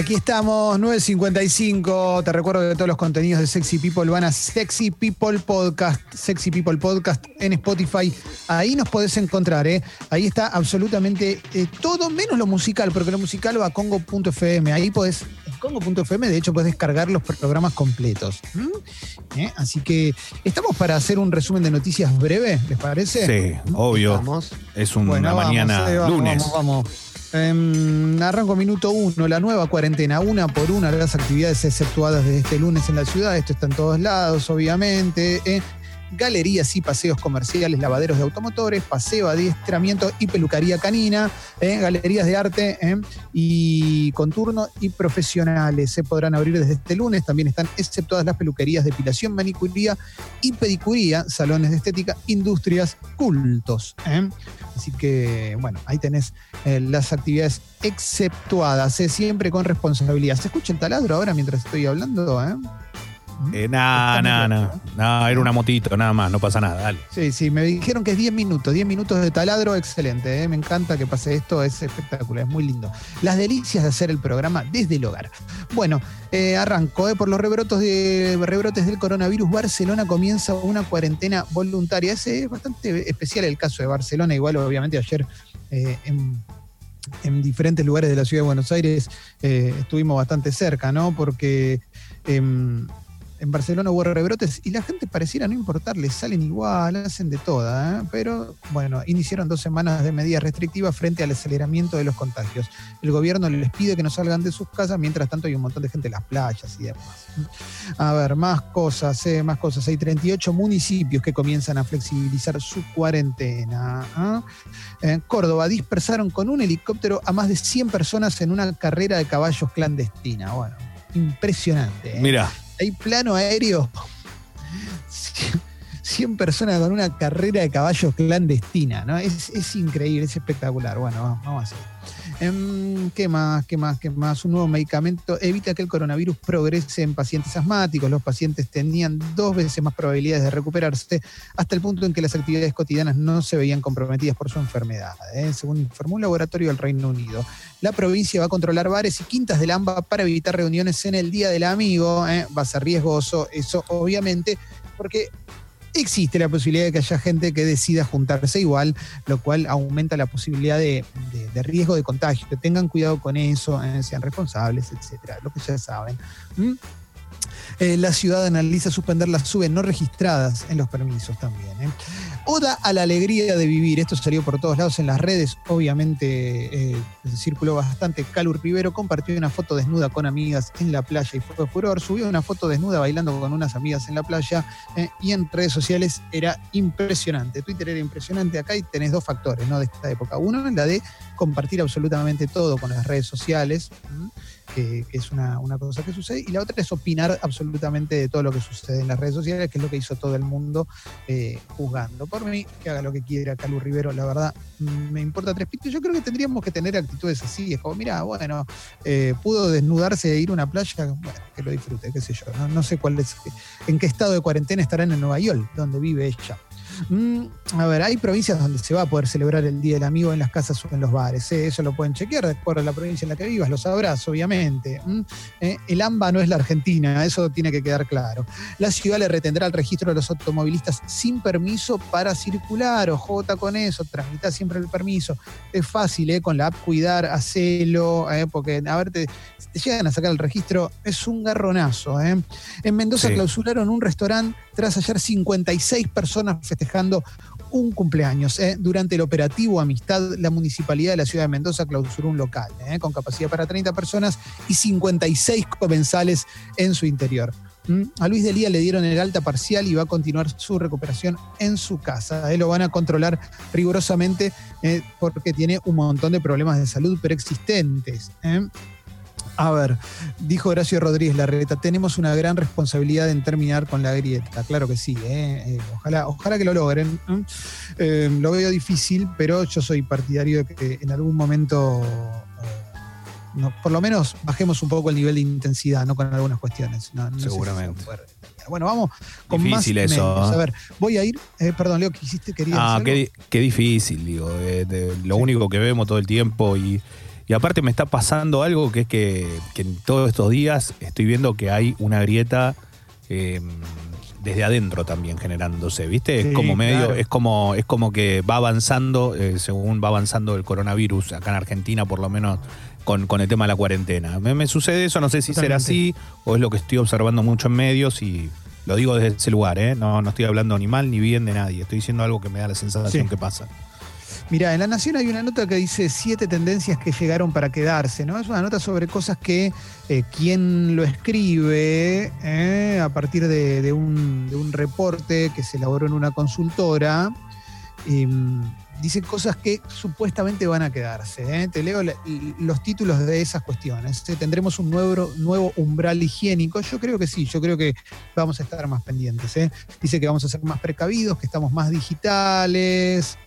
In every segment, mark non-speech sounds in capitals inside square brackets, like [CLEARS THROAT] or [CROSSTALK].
Aquí estamos, 9.55. Te recuerdo que todos los contenidos de Sexy People van a Sexy People Podcast, Sexy People Podcast en Spotify. Ahí nos podés encontrar, ¿eh? Ahí está absolutamente eh, todo, menos lo musical, porque lo musical va a Congo.fm. Ahí podés, en Congo.fm, de hecho, podés descargar los programas completos. ¿Mm? ¿Eh? Así que, ¿estamos para hacer un resumen de noticias breve? ¿Les parece? Sí, obvio. Vamos. Es una Bueno, vamos, mañana eh, vamos, lunes. Vamos, vamos. Em, arranco minuto uno, la nueva cuarentena, una por una las actividades exceptuadas desde este lunes en la ciudad, esto está en todos lados, obviamente. eh. Galerías y paseos comerciales, lavaderos de automotores, paseo, adiestramiento y pelucaría canina, eh, galerías de arte eh, y con turno y profesionales. Se podrán abrir desde este lunes. También están exceptuadas las peluquerías, depilación, manicuría y pedicuría, salones de estética, industrias, cultos. eh. Así que, bueno, ahí tenés las actividades exceptuadas, siempre con responsabilidad. ¿Se escucha el taladro ahora mientras estoy hablando? Nah. loco, nah, era una motito, nada más, no pasa nada, dale. Sí, sí, me dijeron que es 10 minutos, 10 minutos de taladro, excelente, eh, me encanta que pase esto, es espectacular, es muy lindo. Las delicias de hacer el programa desde el hogar. Bueno, eh, arranco, eh, por los rebrotos de, rebrotes del coronavirus, Barcelona comienza una cuarentena voluntaria. Ese es bastante especial el caso de Barcelona, igual obviamente ayer eh, en en diferentes lugares de la ciudad de Buenos Aires eh, estuvimos bastante cerca, ¿no? Porque em, en Barcelona hubo rebrotes y la gente pareciera no importarles, salen igual, hacen de toda, ¿eh? pero bueno, iniciaron dos semanas de medidas restrictivas frente al aceleramiento de los contagios. El gobierno les pide que no salgan de sus casas, mientras tanto hay un montón de gente en las playas y demás. A ver, más cosas, eh, más cosas. Hay 38 municipios que comienzan a flexibilizar su cuarentena. ¿ah? En Córdoba dispersaron con un helicóptero a más de 100 personas en una carrera de caballos clandestina. Bueno, impresionante. ¿eh? Mira, Hay plano aéreo. 100 personas con una carrera de caballos clandestina, ¿no? Es, es increíble, es espectacular. Bueno, vamos, a seguir. Em, ¿Qué más? ¿Qué más? ¿Qué más? Un nuevo medicamento evita que el coronavirus progrese en pacientes asmáticos. Los pacientes tenían dos veces más probabilidades de recuperarse hasta el punto en que las actividades cotidianas no se veían comprometidas por su enfermedad, ¿eh? según informó un laboratorio del Reino Unido. La provincia va a controlar bares y quintas del AMBA para evitar reuniones en el Día del Amigo. ¿eh? Va a ser riesgoso, eso obviamente, porque existe la posibilidad de que haya gente que decida juntarse igual, lo cual aumenta la posibilidad de, de- riesgo de contagio. Que tengan cuidado con eso, eh, sean responsables, etcétera, lo que ya saben. ¿Mm? Eh, la ciudad analiza suspender las subes no registradas en los permisos también. ¿eh? Oda a la alegría de vivir. Esto salió por todos lados en las redes. Obviamente eh, circuló bastante. Calur Rivero compartió una foto desnuda con amigas en la playa y fue furor. Subió una foto desnuda bailando con unas amigas en la playa eh, y en redes sociales era impresionante. Twitter era impresionante. Acá y tenés dos factores ¿no? de esta época. Uno la de compartir absolutamente todo con las redes sociales. que, es una, una cosa que sucede, y la otra es opinar absolutamente de todo lo que sucede en las redes sociales, que es lo que hizo todo el mundo eh, juzgando. Por mí, que haga lo que quiera Calu Rivero, la verdad, me importa tres pitos. Yo creo que tendríamos que tener actitudes así, es como, mira, bueno, eh, pudo desnudarse e ir a una playa, bueno, que lo disfrute, qué sé yo. No, no sé cuál es, en qué estado de cuarentena estarán en Nueva York, donde vive ella. Mm, a ver, hay provincias donde se va a poder celebrar el Día del Amigo en las casas o en los bares. ¿eh? Eso lo pueden chequear, de acuerdo a la provincia en la que vivas, lo sabrás, obviamente. Mm, eh, el AMBA no es la Argentina, eso tiene que quedar claro. La ciudad le retendrá el registro de los automovilistas sin permiso para circular. Ojota con eso, tramita siempre el permiso. Es fácil, ¿eh? con la app Cuidar, hacelo, porque a ver, te, si te llegan a sacar el registro, es un garronazo. En Mendoza Sí. clausuraron un restaurante tras ayer 56 personas festejando un cumpleaños. ¿eh? Durante el operativo Amistad, la municipalidad de la ciudad de Mendoza clausuró un local ¿eh? con capacidad para 30 personas y 56 comensales en su interior. ¿Mm? A Luis Delía le dieron el alta parcial y va a continuar su recuperación en su casa. ¿eh? Lo van a controlar rigurosamente eh, porque tiene un montón de problemas de salud preexistentes. A ver, dijo Horacio Rodríguez Larreta, tenemos una gran responsabilidad en terminar con la grieta. Claro que sí, ¿eh? Eh, ojalá, ojalá que lo logren. ¿eh? Lo veo difícil, pero yo soy partidario de que en algún momento, eh, no, por lo menos, bajemos un poco el nivel de intensidad, ¿no? Con algunas cuestiones. No- no Seguramente. Bueno, vamos con Difícil más eso. A ver, voy a ir. eh, perdón, Leo, ¿qué hiciste? ¿Querías Ah, qué, di- qué difícil, digo. eh, de- lo Sí. único que vemos todo el tiempo y, Y aparte me está pasando algo que es que, que en todos estos días estoy viendo que hay una grieta eh, desde adentro también generándose, ¿viste? Sí, es como medio, claro. es como, es como que va avanzando, eh, según va avanzando el coronavirus, acá en Argentina por lo menos con, con el tema de la cuarentena. Me, me sucede eso, no sé si será así o es lo que estoy observando mucho en medios y lo digo desde ese lugar, ¿eh? No, no estoy hablando ni mal ni bien de nadie, estoy diciendo algo que me da la sensación Sí. que pasa. Mira, en La Nación hay una nota que dice siete tendencias que llegaron para quedarse, ¿no? Es una nota sobre cosas que eh, quien lo escribe eh, a partir de, un, reporte que se elaboró en una consultora, em, dice cosas que supuestamente van a quedarse. ¿eh? Te leo los títulos de esas cuestiones. ¿eh? ¿Tendremos un nuevo, umbral higiénico? Yo creo que sí, yo creo que vamos a estar más pendientes. ¿eh? Dice que vamos a ser más precavidos, que estamos más digitales.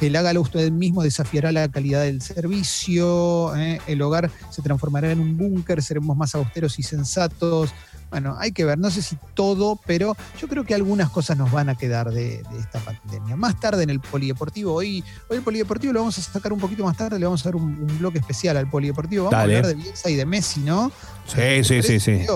El hágalo usted mismo desafiará la calidad del servicio, ¿eh? el hogar se transformará en un búnker, seremos más austeros y sensatos. Bueno, hay que ver, no sé si todo, pero yo creo que algunas cosas nos van a quedar de, de esta pandemia. Más tarde en el polideportivo, hoy, hoy el polideportivo lo vamos a sacar un poquito más tarde, le vamos a dar un, un bloque especial al polideportivo. Vamos Dale. a hablar de Bielsa y de Messi, ¿no? Sí, sí, sí, sí.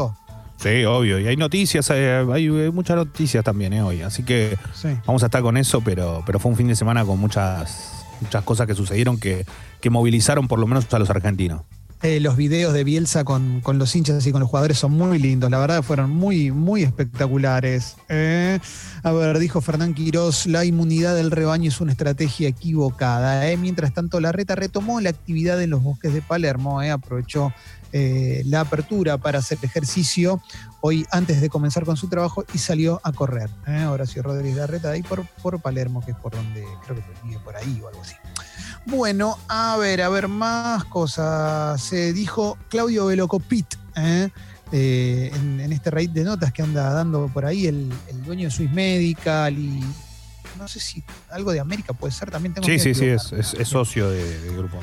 Sí, obvio. Y hay noticias, hay, hay muchas noticias también ¿eh? hoy. Así que sí. vamos a estar con eso, pero, pero fue un fin de semana con muchas, muchas cosas que sucedieron que, que movilizaron por lo menos a los argentinos. Eh, los videos de Bielsa con, con los hinchas y con los jugadores son muy lindos, la verdad fueron muy, muy espectaculares. Eh, a ver, dijo Fernán Quirós, la inmunidad del rebaño es una estrategia equivocada. eh. Mientras tanto, la reta retomó la actividad en los bosques de Palermo, eh, aprovechó eh, la apertura para hacer ejercicio hoy antes de comenzar con su trabajo y salió a correr. eh. Horacio Rodríguez Larreta, de ahí por, por Palermo, que es por donde creo que vive por ahí o algo así. Bueno, a ver, a ver, más cosas. Se dijo Claudio Velocopit, ¿eh? Eh, en, en este raid de notas que anda dando por ahí el, el dueño de Swiss Medical y no sé si algo de América puede ser, también tengo Sí, que sí, sí, es- es socio de- del grupo.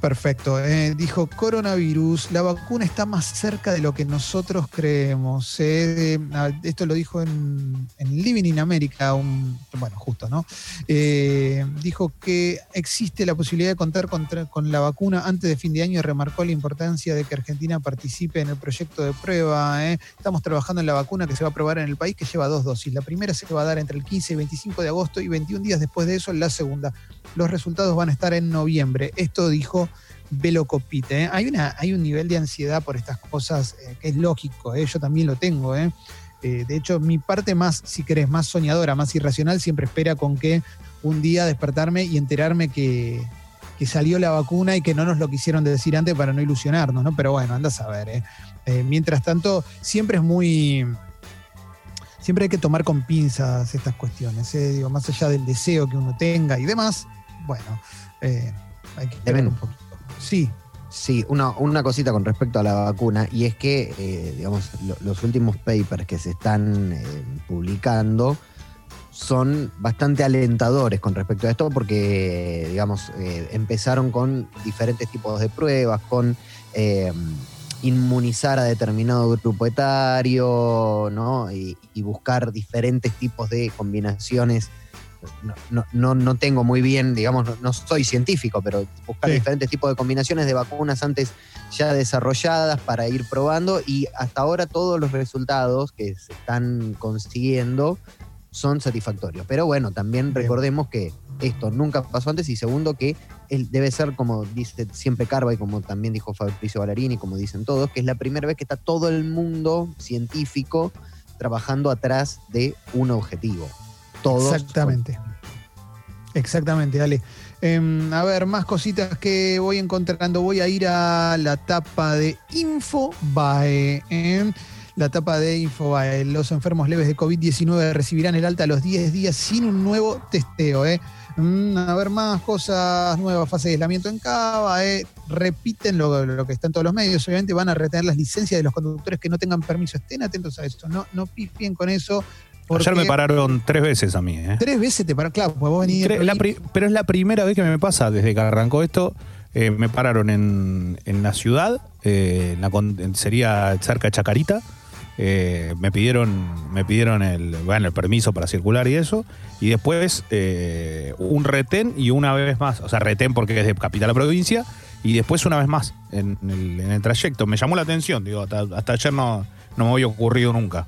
Perfecto. eh, dijo coronavirus, la vacuna está más cerca de lo que nosotros creemos. eh, ah, esto lo dijo en, en Living in America, un- bueno, justo, ¿no? Eh, dijo que existe la posibilidad de contar contra- con la vacuna antes de fin de año y remarcó la importancia de que Argentina participe en el proyecto de prueba. Estamos trabajando en la vacuna que se va a probar en el país, que lleva dos dosis. La primera se va a dar entre el 15 y 25 de agosto y 21 días después de eso la segunda. Los resultados van a estar en noviembre. Esto dijo Velocopite. ¿eh? Hay, una, hay un nivel de ansiedad por estas cosas eh, que es lógico, ¿eh? yo también lo tengo. ¿eh? De hecho, mi parte más, si querés, más soñadora, más irracional, siempre espera con que un día despertarme y enterarme que, que salió la vacuna y que no nos lo quisieron decir antes para no ilusionarnos, ¿no? Pero bueno, anda a saber. mientras tanto, siempre es muy. Siempre hay que tomar con pinzas estas cuestiones, ¿eh? Digo, más allá del deseo que uno tenga y demás, bueno, eh, hay que Deben- un poquito. Sí, Sí, una, una cosita con respecto a la vacuna, y es que, eh, digamos, lo- los últimos papers que se están eh, publicando son bastante alentadores con respecto a esto, porque, digamos, eh, empezaron con diferentes tipos de pruebas, con eh, inmunizar a determinado grupo etario, ¿no? Y, y buscar diferentes tipos de combinaciones. No, no, no, no tengo muy bien, digamos, no, no soy científico, pero buscar Sí. diferentes tipos de combinaciones de vacunas antes ya desarrolladas para ir probando y hasta ahora todos los resultados que se están consiguiendo son satisfactorios. Pero bueno, también Bien. recordemos que esto nunca pasó antes y segundo que él debe ser como dice siempre Carva y como también dijo Fabricio Ballarini, como dicen todos, que es la primera vez que está todo el mundo científico trabajando atrás de un objetivo. Exactamente. Exactamente, dale. Em, a ver, más cositas que voy encontrando. Voy a ir a la tapa de Infobae. em. La tapa de Infobae. Los enfermos leves de COVID-19 recibirán el alta a los 10 días sin un nuevo testeo. eh. Mm, a ver, más cosas nuevas. Fase de aislamiento en Cava. eh. Repiten lo, lo que está en todos los medios. Obviamente van a retener las licencias de los conductores que no tengan permiso. Estén atentos a eso. No, no pifien con eso. Ayer me pararon tres veces a mí. ¿eh? Tres veces te pararon, claro, pues vos venís la pri- pero es la primera vez que me pasa desde que arrancó esto. eh, me pararon en, en la ciudad, eh, en la en- sería cerca de Chacarita. eh, me pidieron, me pidieron el, bueno, el permiso para circular y eso. Y después un retén y una vez más, o sea, retén porque es de capital a provincia. y después una vez más en el, en el trayecto. Me llamó la atención, digo, hasta, hasta ayer no, no me había ocurrido nunca.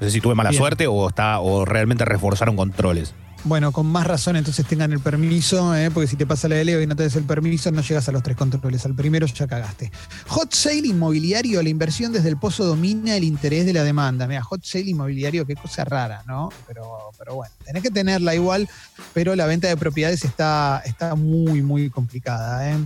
No sé si tuve mala Bien. suerte o, está, o realmente reforzaron controles. Bueno, con más razón entonces tengan el permiso, ¿eh? porque si te pasa la de Leo y no te des el permiso, no llegas a los tres controles. Al primero ya cagaste. Hot sale inmobiliario, la inversión desde el pozo domina el interés de la demanda. Mira, hot sale inmobiliario, qué cosa rara, ¿no? Pero, pero bueno, tenés que tenerla igual, pero la venta de propiedades está, está muy, muy complicada. ¿eh?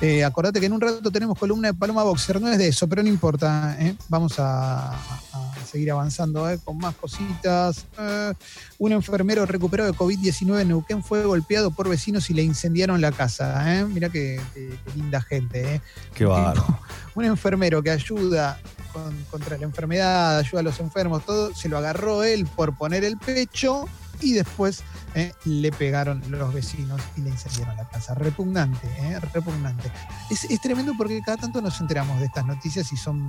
Eh, acordate que en un rato tenemos columna de Paloma Boxer, no es de eso, pero no importa. ¿eh? Vamos a, a seguir avanzando ¿eh? con más cositas. Eh, un enfermero recuperado de COVID-19 en Neuquén fue golpeado por vecinos y le incendiaron la casa. ¿eh? Mira qué, qué- qué linda gente. ¿eh? Qué bárbaro. [LAUGHS] Un enfermero que ayuda con- contra la enfermedad, ayuda a los enfermos, todo, se lo agarró él por poner el pecho y después eh, le pegaron los vecinos y le incendiaron la casa. Repugnante, ¿eh? repugnante. Es, es tremendo porque cada tanto nos enteramos de estas noticias y son...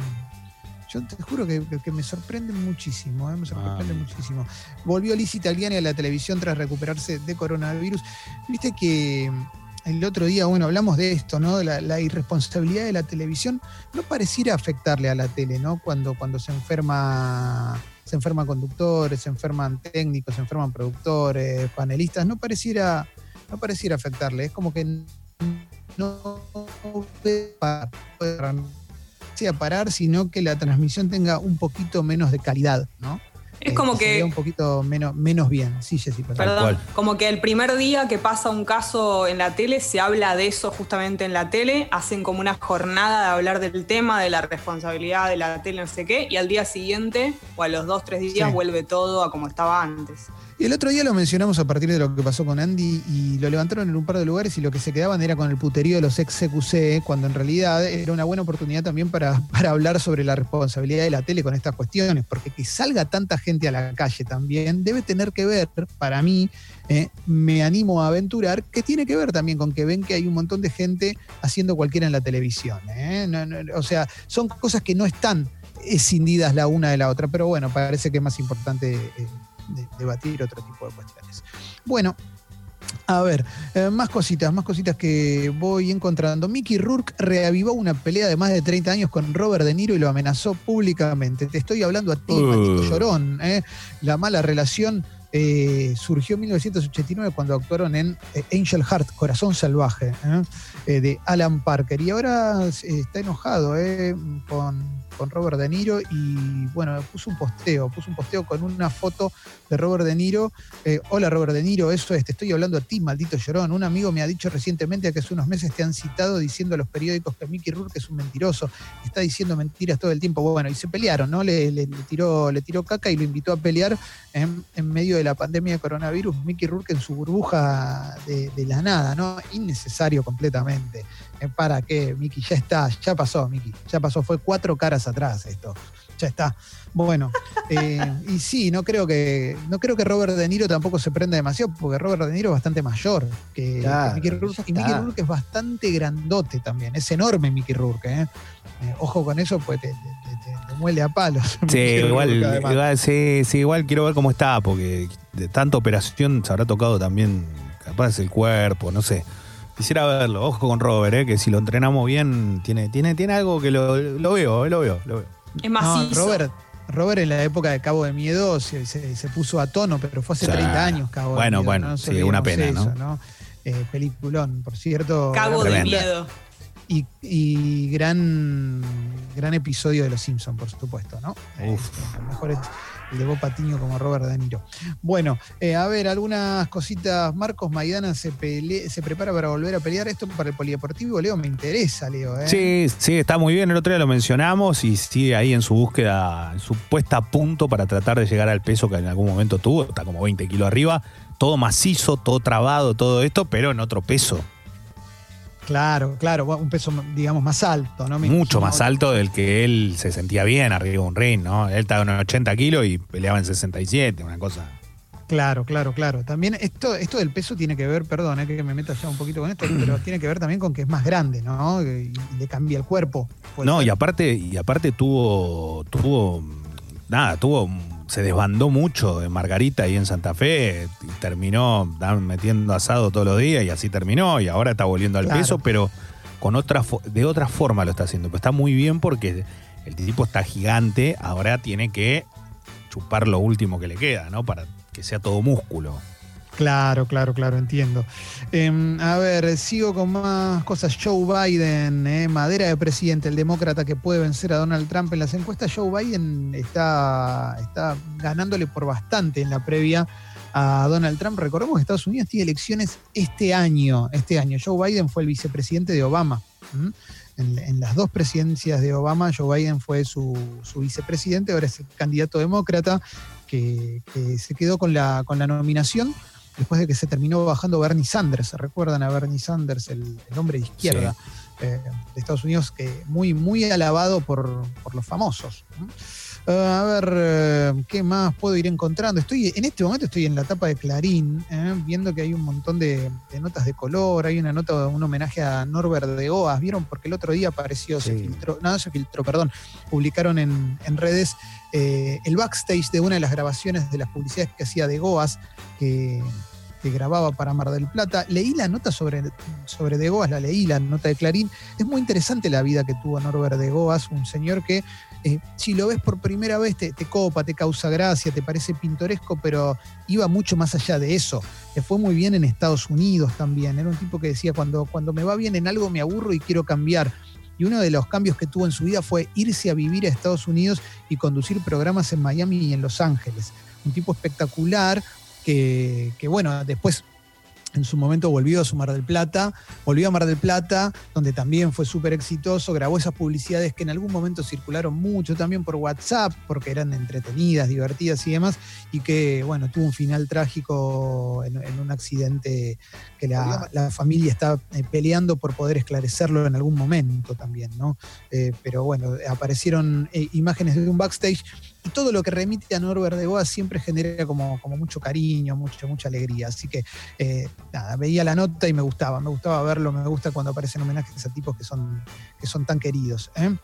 Yo te juro que, que- me sorprenden muchísimo, ¿eh? me sorprenden Ah. muchísimo. Volvió Liz Italiani a la televisión tras recuperarse de coronavirus. Viste que el otro día, bueno, hablamos de esto, ¿no? De la, la irresponsabilidad de la televisión. No pareciera afectarle a la tele, ¿no? Cuando, cuando se enferma, se enferman conductores, se enferman técnicos, se enferman productores, panelistas, no pareciera, no pareciera afectarle. Es como que no puede sea parar, sino que la transmisión tenga un poquito menos de calidad, ¿no? Es Eh, como se que, un poquito menos, menos bien. Sí, Jessy, perdón. perdón, como que el primer día que pasa un caso en la tele, se habla de eso justamente en la tele, hacen como una jornada de hablar del tema, de la responsabilidad de la tele, no sé qué, y al día siguiente, o a los dos, tres días, Sí. vuelve todo a como estaba antes. Y el otro día lo mencionamos a partir de lo que pasó con Andy y lo levantaron en un par de lugares y lo que se quedaban era con el puterío de los ex CQC, cuando en realidad era una buena oportunidad también para, [LAUGHS] para hablar sobre la responsabilidad de la tele con estas cuestiones, porque que salga tanta gente a la calle también debe tener que ver, para mí, eh, me animo a aventurar, que tiene que ver también con que ven que hay un montón de gente haciendo cualquiera en la televisión. ¿eh? O sea, son cosas que no están escindidas la una de la otra, pero bueno, parece que es más importante eh, de- debatir otro tipo de cuestiones. Bueno, a ver, eh, más cositas, más cositas que voy encontrando. Mickey Rourke reavivó una pelea de más de 30 años con Robert De Niro y lo amenazó públicamente. Te estoy hablando a ti, Uh. maldito llorón. ¿eh? La mala relación eh, surgió en 1989 cuando actuaron en eh, Angel Heart, Corazón Salvaje, de Alan Parker. Y ahora está enojado con, con Robert De Niro y bueno, puso un posteo, puso un posteo con una foto de Robert De Niro. Eh, Hola Robert De Niro, eso es, te estoy hablando a ti, maldito llorón. Un amigo me ha dicho recientemente que hace unos meses te han citado diciendo a los periódicos que Mickey Rourke es un mentiroso, está diciendo mentiras todo el tiempo. Bueno, y se pelearon, ¿no? Le, le- tiró, le tiró caca y lo invitó a pelear en, en medio de la pandemia de coronavirus. Mickey Rourke en su burbuja de, de la nada, ¿no? Innecesario completamente. Eh, ¿Para qué, Mickey? Ya está, ya pasó, Mickey. Ya pasó, fue cuatro caras atrás esto. Ya está. Bueno, [LAUGHS] eh, y sí, no creo que no creo que Robert De Niro tampoco se prenda demasiado, porque Robert De Niro es bastante mayor que, que Claro, Mickey Rourke. Y Mickey. Rourke es bastante grandote también, es enorme Mickey Rourke. ¿eh? Eh, ojo con eso, pues te, te- te- te- te muele a palos. [LAUGHS] Sí, igual, igual, sí, sí, igual quiero ver cómo está, porque de tanta operación se habrá tocado también, capaz el cuerpo, no sé. Quisiera verlo, ojo con Robert, eh, que si lo entrenamos bien, tiene, tiene, tiene algo que lo, lo veo, eh, lo veo, lo veo. Es No, macizo. Robert, Robert en la época de Cabo de Miedo se, se- se puso a tono, pero fue hace Sí. 30 años Cabo de Bueno, Miedo. bueno, no nos sí, una pena, eso, ¿no? Eh, peliculón, por cierto. Gran de miedo. Y, y gran, gran episodio de Los Simpsons, por supuesto, ¿no? Eh, Uf. el mejor es el de Bob Patiño como Robert De Niro. Bueno, eh, a ver, algunas cositas. Marcos Maidana se, pele- se prepara para volver a pelear. Esto para el polideportivo, Leo, me interesa, Leo. ¿eh? Sí, sí, está muy bien. El otro día lo mencionamos y sigue ahí en su búsqueda, en su puesta a punto para tratar de llegar al peso que en algún momento tuvo. Está como 20 kilos arriba. Todo macizo, todo trabado, todo esto, pero en otro peso. Claro, claro, un peso, digamos, más alto, ¿no? Me Mucho más alto del que él se sentía bien arriba de un ring, ¿no? Él estaba en 80 kilos y peleaba en 67, una cosa. Claro, claro, claro. También esto, esto del peso tiene que ver, perdón, eh, que me meta ya un poquito con esto, [CLEARS THROAT] pero tiene que ver también con que es más grande, ¿no? Y, y le cambia el cuerpo. No, y aparte, y aparte tuvo, tuvo, nada, tuvo, se desbandó mucho en Margarita y en Santa Fe, y terminó metiendo asado todos los días y así terminó, y ahora está volviendo al Claro. peso, pero, con otra de otra forma lo está haciendo. Pero está muy bien porque el tipo está gigante, ahora tiene que chupar lo último que le queda, ¿no? Para que sea todo músculo. Claro, claro, claro, entiendo. Em, a ver, sigo con más cosas. Joe Biden, eh, madera de presidente, el demócrata que puede vencer a Donald Trump en las encuestas. Joe Biden está, está ganándole por bastante en la previa a Donald Trump. Recordemos que Estados Unidos tiene elecciones este año. Este año. Joe Biden fue el vicepresidente de Obama. En, las dos presidencias de Obama, Joe Biden fue su, vicepresidente, ahora es el candidato demócrata que, se quedó con la, con la nominación después de que se terminó bajando Bernie Sanders. ¿Se recuerdan a Bernie Sanders, el, hombre de izquierda eh, de Estados Unidos, que muy, muy alabado por, los famosos? Eh, a ver, eh, ¿qué más puedo ir encontrando? Estoy, en este momento estoy en la etapa de Clarín, viendo que hay un montón de, notas de color, hay una nota, un homenaje a Norbert de Oas, ¿vieron? Porque el otro día apareció, se filtró, no, se filtró, perdón, publicaron en, redes el backstage de una de las grabaciones de las publicidades que hacía de Goas, que, grababa para Mar del Plata. Leí la nota sobre, sobre De Goas, la leí, la nota de Clarín. Es muy interesante la vida que tuvo Norbert De Goas, un señor que eh, si lo ves por primera vez te, copa, te causa gracia, te parece pintoresco, pero iba mucho más allá de eso. Le fue muy bien en Estados Unidos también. Era un tipo que decía, cuando, cuando me va bien en algo me aburro y quiero cambiar. Y uno de los cambios que tuvo en su vida fue irse a vivir a Estados Unidos y conducir programas en Miami y en Los Ángeles. Un tipo espectacular, que, bueno, después en su momento volvió a su Mar del Plata, volvió a Mar del Plata, donde también fue súper exitoso, grabó esas publicidades que en algún momento circularon mucho también por WhatsApp, porque eran entretenidas, divertidas y demás, y que, bueno, tuvo un final trágico en, un accidente que la, familia está eh, peleando por poder esclarecerlo en algún momento también, ¿no? Eh, pero bueno, aparecieron eh, imágenes de un backstage y todo lo que remite a Norbert de Goa siempre genera como, como mucho cariño, mucha, mucha alegría. Así que eh, nada, veía la nota y me gustaba, me gustaba verlo, me gusta cuando aparecen homenajes a tipos que son, que son tan queridos. ¿eh?